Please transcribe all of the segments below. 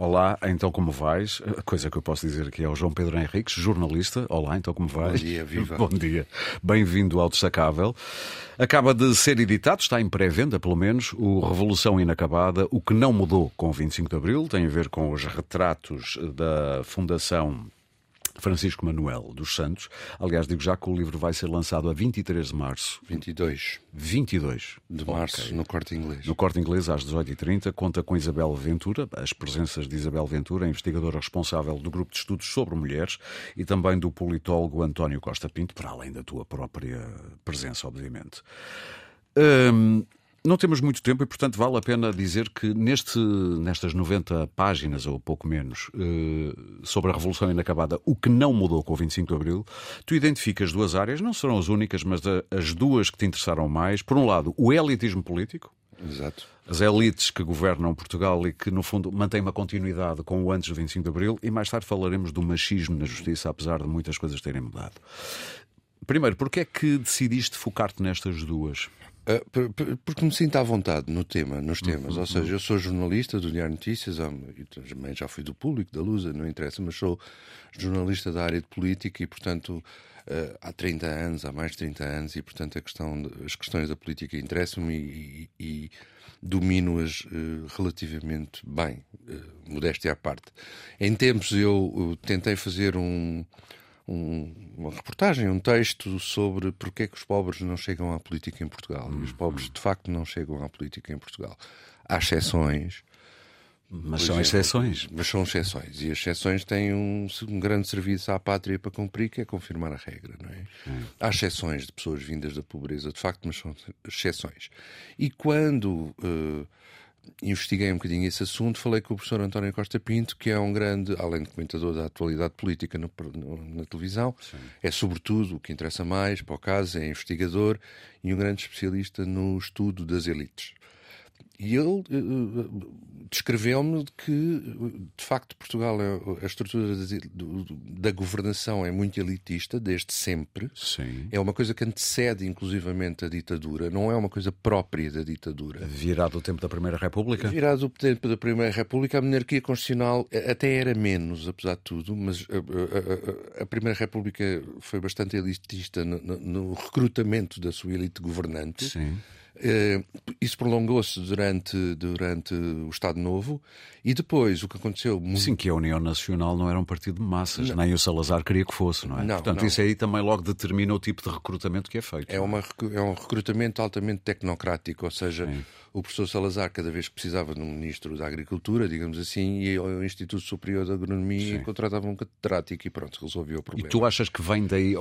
Olá, então como vais? A coisa que eu posso dizer aqui é o João Pedro Henriques, jornalista. Olá, então como vais? Bom dia, viva. Bom dia. Bem-vindo ao Destacável. Acaba de ser editado, está em pré-venda pelo menos, o Revolução Inacabada, o que não mudou com o 25 de Abril, tem a ver com os retratos da Fundação Francisco Manuel dos Santos. Aliás, digo já que o livro vai ser lançado a 23 de março. 22. 22 de março, okay. no Corte Inglês. No Corte Inglês, às 18h30, conta com Isabel Ventura, as presenças de Isabel Ventura, investigadora responsável do Grupo de Estudos sobre Mulheres, e também do politólogo António Costa Pinto, para além da tua própria presença, obviamente. Hum, não temos muito tempo e, portanto, vale a pena dizer que neste, nestas 90 páginas, ou pouco menos, eh, sobre a Revolução Inacabada, o que não mudou com o 25 de Abril, tu identificas duas áreas, não serão as únicas, mas as duas que te interessaram mais. Por um lado, o elitismo político. Exato. As elites que governam Portugal e que, no fundo, mantêm uma continuidade com o antes do 25 de Abril. E mais tarde falaremos do machismo na justiça, apesar de muitas coisas terem mudado. Primeiro, porquê é que decidiste focar-te nestas duas? Ah, porque me sinto à vontade no tema, nos temas. Ou seja, eu sou jornalista do Diário Notícias, também já fui do público, da Lusa, não interessa, mas sou jornalista da área de política e, portanto, ah, há 30 anos, há mais de 30 anos, e, portanto, a questão, as questões da política interessam-me e, e, e domino-as uh, relativamente bem, modéstia à parte. Em tempos eu tentei fazer um um, uma reportagem, um texto sobre porque é que os pobres não chegam à política em Portugal. E os pobres, de facto, não chegam à política em Portugal. Há exceções. Mas são exceções. Mas são exceções. E as exceções têm um, um, grande serviço à pátria para cumprir, que é confirmar a regra, não é? Hum. Há exceções de pessoas vindas da pobreza, de facto, mas são exceções. E quando. Uh, investiguei um bocadinho esse assunto, falei com o professor António Costa Pinto, que é um grande, além de comentador da atualidade política no, no, na televisão, Sim. é sobretudo o que interessa mais, para o caso, é investigador e um grande especialista no estudo das elites. E ele uh, descreveu-me que, de facto, Portugal, é, a estrutura da governação é muito elitista, desde sempre. Sim. É uma coisa que antecede, inclusivamente, a ditadura. Não é uma coisa própria da ditadura. Virado o tempo da Primeira República? Virado o tempo da Primeira República, a monarquia constitucional até era menos, apesar de tudo, mas a, a, a Primeira República foi bastante elitista no, no, no recrutamento da sua elite governante. Sim. Uh, isso prolongou-se durante, durante o Estado Novo e depois o que aconteceu. Sim, que a União Nacional não era um partido de massas, não. nem o Salazar queria que fosse, não é? Não, Portanto, não. isso aí também logo determina o tipo de recrutamento que é feito. É, uma, é um recrutamento altamente tecnocrático, ou seja, Sim. o professor Salazar, cada vez que precisava de um ministro da Agricultura, digamos assim, ia ao Instituto Superior de Agronomia Sim. e contratava um catedrático e pronto, resolveu o problema. E tu achas que vem daí,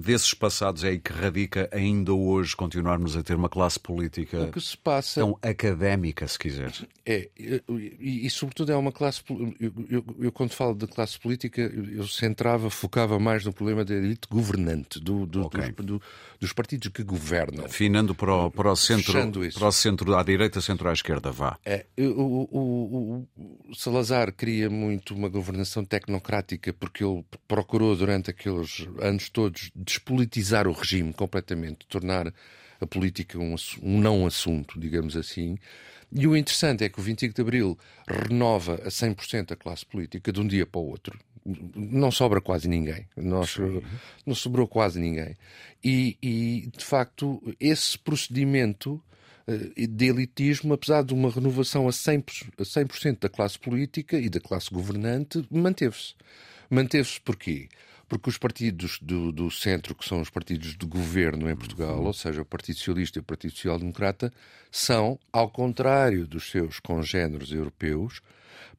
desses passados é aí que radica ainda hoje continuarmos a ter uma classe política o que se passa... tão académica, se quiser? É, e, e sobretudo é uma classe. Eu, eu, eu, quando falo de classe política, eu centrava, focava mais no problema da elite governante, do, do, okay. dos, do, dos, partidos que governam. Afinando para o, para o centro, para o centro à direita, centro à esquerda, vá. É, o, o, o Salazar queria muito uma governação tecnocrática porque ele procurou durante aqueles anos todos despolitizar o regime completamente, tornar a política um, um não assunto, digamos assim. E o interessante é que o 25 de Abril renova a 100% a classe política de um dia para o outro. Não sobra quase ninguém. Nós, não sobrou quase ninguém. E, e, de facto, esse procedimento eh, de elitismo, apesar de uma renovação a 100%, a 100 da classe política e da classe governante, manteve-se. Manteve-se porquê? Porque os partidos do, do, centro, que são os partidos de governo em Portugal, ou seja, o Partido Socialista e o Partido Social Democrata, são, ao contrário dos seus congêneros europeus,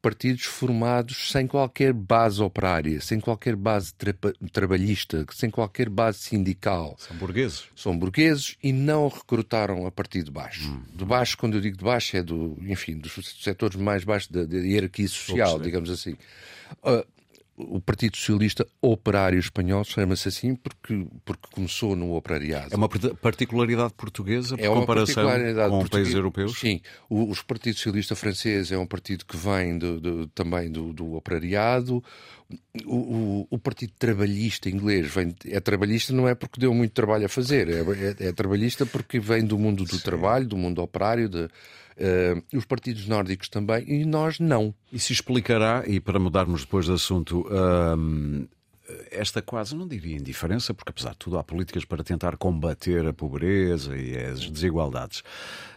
partidos formados sem qualquer base operária, sem qualquer base tra trabalhista, sem qualquer base sindical. São burgueses. São burgueses e não recrutaram a partir de baixo. Hum. De baixo, quando eu digo de baixo, é do, enfim, dos setores mais baixos da, da hierarquia social, digamos assim. Uh, o Partido Socialista Operário Espanhol chama-se assim porque, porque começou no operariado. É uma particularidade portuguesa por é uma comparação com os países europeus? Sim. O, o Partido Socialista Francês é um partido que vem também do, do operariado. O, o, o, Partido Trabalhista inglês vem, é trabalhista não é porque deu muito trabalho a fazer, é, é, é trabalhista porque vem do mundo do Sim. trabalho, do mundo operário, de, Uh, os partidos nórdicos também, e nós não. Isso explicará, e para mudarmos depois de assunto, uh, esta quase, não diria indiferença, porque apesar de tudo há políticas para tentar combater a pobreza e as desigualdades.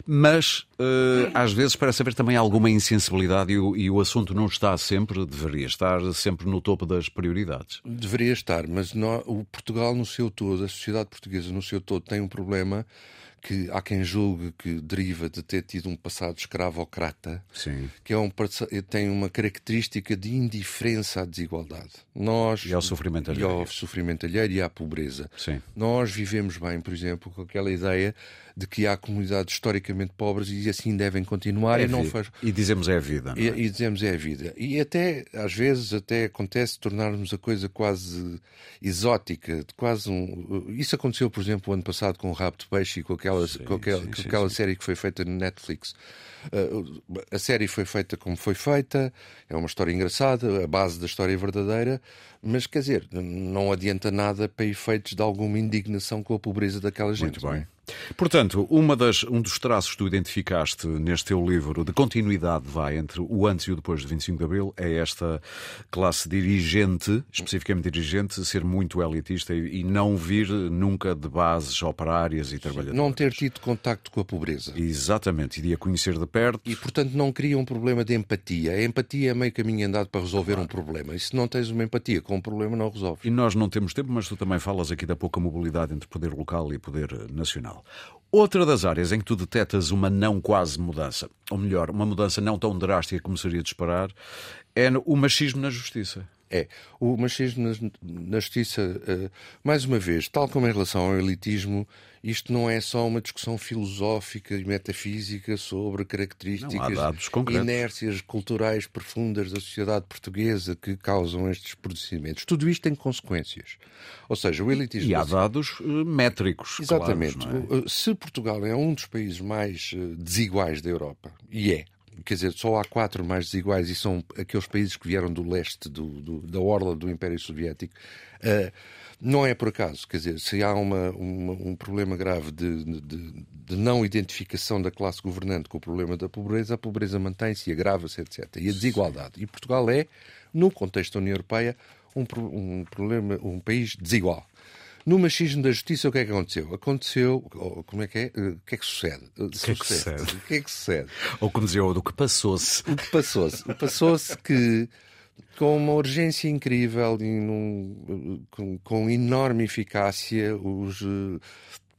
Mas uh, às vezes parece haver também alguma insensibilidade e o, e o, assunto não está sempre, deveria estar sempre no topo das prioridades. Deveria estar, mas não, o Portugal no seu todo, a sociedade portuguesa no seu todo tem um problema que há quem julgue que deriva de ter tido um passado escravocrata, Sim. que é um, tem uma característica de indiferença à desigualdade. Nós, e ao sofrimento alheio. E ao sofrimento alheio e à pobreza. Sim. Nós vivemos bem, por exemplo, com aquela ideia de que há comunidades historicamente pobres e assim devem continuar é e não faz... e dizemos é a vida é? E, e, dizemos é a vida. E até às vezes até acontece tornarmos a coisa quase exótica quase um isso aconteceu por exemplo o ano passado com o Rabo de Peixe e com aquela sim, com aquela, sim, com aquela sim, série que foi feita no Netflix. Uh, a série foi feita como foi feita é uma história engraçada a base da história é verdadeira mas quer dizer não adianta nada para efeitos de alguma indignação com a pobreza daquela gente muito bem Portanto, das, um dos traços que tu identificaste neste teu livro de continuidade vai entre o antes e o depois de 25 de Abril é esta classe dirigente, especificamente dirigente, ser muito elitista e, e não vir nunca de bases operárias e trabalhadoras. Não ter tido contacto com a pobreza. Exatamente, e de a conhecer de perto. E, portanto, não cria um problema de empatia. A empatia é meio caminho andado para resolver claro. um problema. E se não tens uma empatia com um problema, não resolves. E nós não temos tempo, mas tu também falas aqui da pouca mobilidade entre poder local e poder nacional. Outra das áreas em que tu detectas uma não quase mudança, ou melhor, uma mudança não tão drástica como seria de esperar, é o machismo na justiça. É, o machismo na, justiça, uh, mais uma vez, tal como em relação ao elitismo, isto não é só uma discussão filosófica e metafísica sobre características, não, inércias culturais profundas da sociedade portuguesa que causam estes procedimentos. Tudo isto tem consequências. Ou seja, o elitismo. E há dados uh, métricos. Exatamente. Claros, é? Se Portugal é um dos países mais desiguais da Europa, e é, quer dizer, só há quatro mais desiguais e são aqueles países que vieram do leste, do, do, da orla do Império Soviético. Uh, não é por acaso, quer dizer, se há uma, uma, um problema grave de, de, de, não identificação da classe governante com o problema da pobreza, a pobreza mantém-se agrava-se, etc. E a desigualdade. E Portugal é, no contexto da União Europeia, um, um, problema, um país desigual. No machismo da justiça, o que é que aconteceu? Aconteceu. Como é que é? O que é que sucede? O que é que sucede? O que é que sucede? Ou como dizia o do que passou-se. O que passou-se. Passou-se que, com uma urgência incrível e num, com, com enorme eficácia, os uh,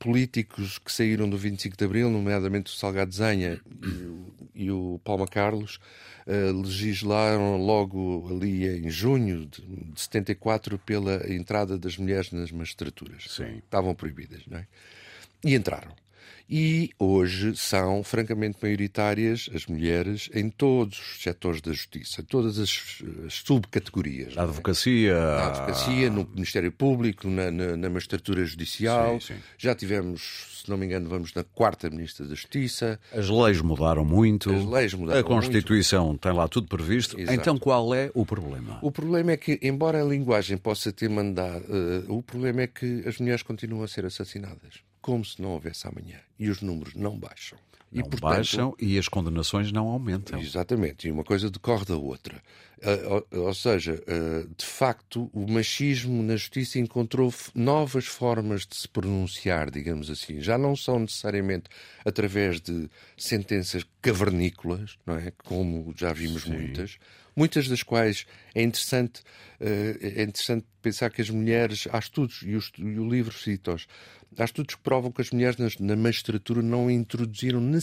políticos que saíram do 25 de Abril, nomeadamente o Salgado Zenha e, e o Palma Carlos, uh, legislaram logo ali em junho de, de 74 pela entrada das mulheres nas magistraturas. Sim. Estavam proibidas, não é? E entraram. E hoje são francamente maioritárias as mulheres em todos os setores da justiça, todas as, as subcategorias. Na advocacia. Na advocacia, no Ministério Público, na, na, na magistratura judicial. Sim, sim. Já tivemos, se não me engano, vamos na quarta Ministra da Justiça. As leis mudaram muito. As leis mudaram A Constituição muito. tem lá tudo previsto. Exato. Então qual é o problema? O problema é que, embora a linguagem possa ter mandado, uh, o problema é que as mulheres continuam a ser assassinadas como se não houvesse amanhã. E os números não baixam. Não e, portanto, baixam e as condenações não aumentam. Exatamente, e uma coisa decorre da outra. Uh, ou, seja, uh, de facto, o machismo na justiça encontrou novas formas de se pronunciar, digamos assim. Já não são necessariamente através de sentenças cavernícolas, não é? Como já vimos Sim. muitas, muitas das quais é interessante, uh, é interessante pensar que as mulheres, há estudos, e, os, e o livro cita-os, há estudos que provam que as mulheres na magistratura não introduziram necessariamente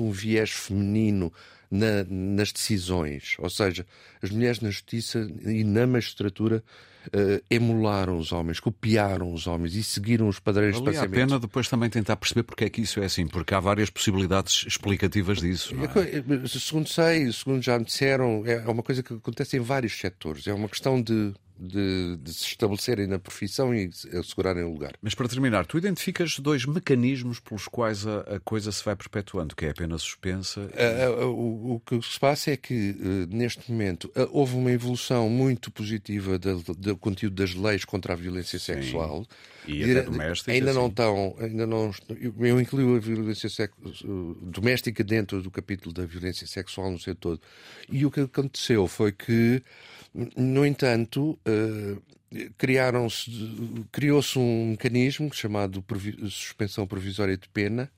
um viés feminino na, nas decisões. Ou seja, as mulheres na justiça e na magistratura uh, emularam os homens, copiaram os homens e seguiram os padrões Valia de pensamento. a pena depois também tentar perceber porque é que isso é assim, porque há várias possibilidades explicativas disso. É? Segundo sei, segundo já me disseram, é uma coisa que acontece em vários setores. É uma questão de de, de, se estabelecerem na profissão e assegurarem o lugar. Mas para terminar, tu identificas dois mecanismos pelos quais a, a coisa se vai perpetuando, que é apenas suspensa. E... o, o, que se passa é que, uh, neste momento, uh, houve uma evolução muito positiva do, do conteúdo das leis contra a violência Sim. sexual. E até doméstica. Ainda assim. não estão, ainda não. Eu incluo a violência doméstica dentro do capítulo da violência sexual no seu todo. E o que aconteceu foi que, no entanto, uh, criaram-se, criou-se um mecanismo chamado suspensão provisória de pena,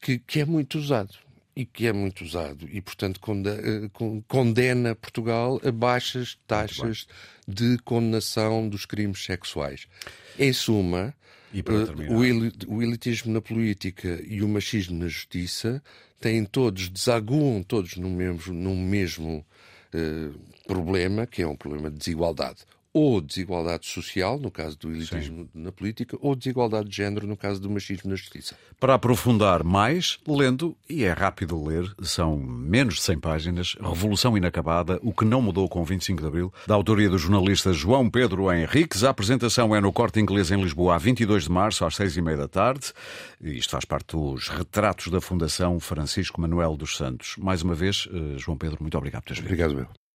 que, que é muito usado e que é muito usado e, portanto, eh, condena Portugal a baixas taxas de condenação dos crimes sexuais. Em suma, o elitismo na política e o machismo na justiça têm todos, desaguam todos no mesmo, num mesmo problema, que é um problema de desigualdade ou desigualdade social, no caso do elitismo Sim. na política, ou desigualdade de género, no caso do machismo na justiça. Para aprofundar mais, lendo, e é rápido ler, são menos de 100 páginas, Revolução Inacabada, o que não mudou com 25 de Abril, da autoria do jornalista João Pedro Henriques. A apresentação é no Corte Inglês em Lisboa, a 22 de março, às 6 e meia da tarde. E isto faz parte dos retratos da Fundação Francisco Manuel dos Santos. Mais uma vez, eh, João Pedro, muito obrigado por teres Obrigado, meu.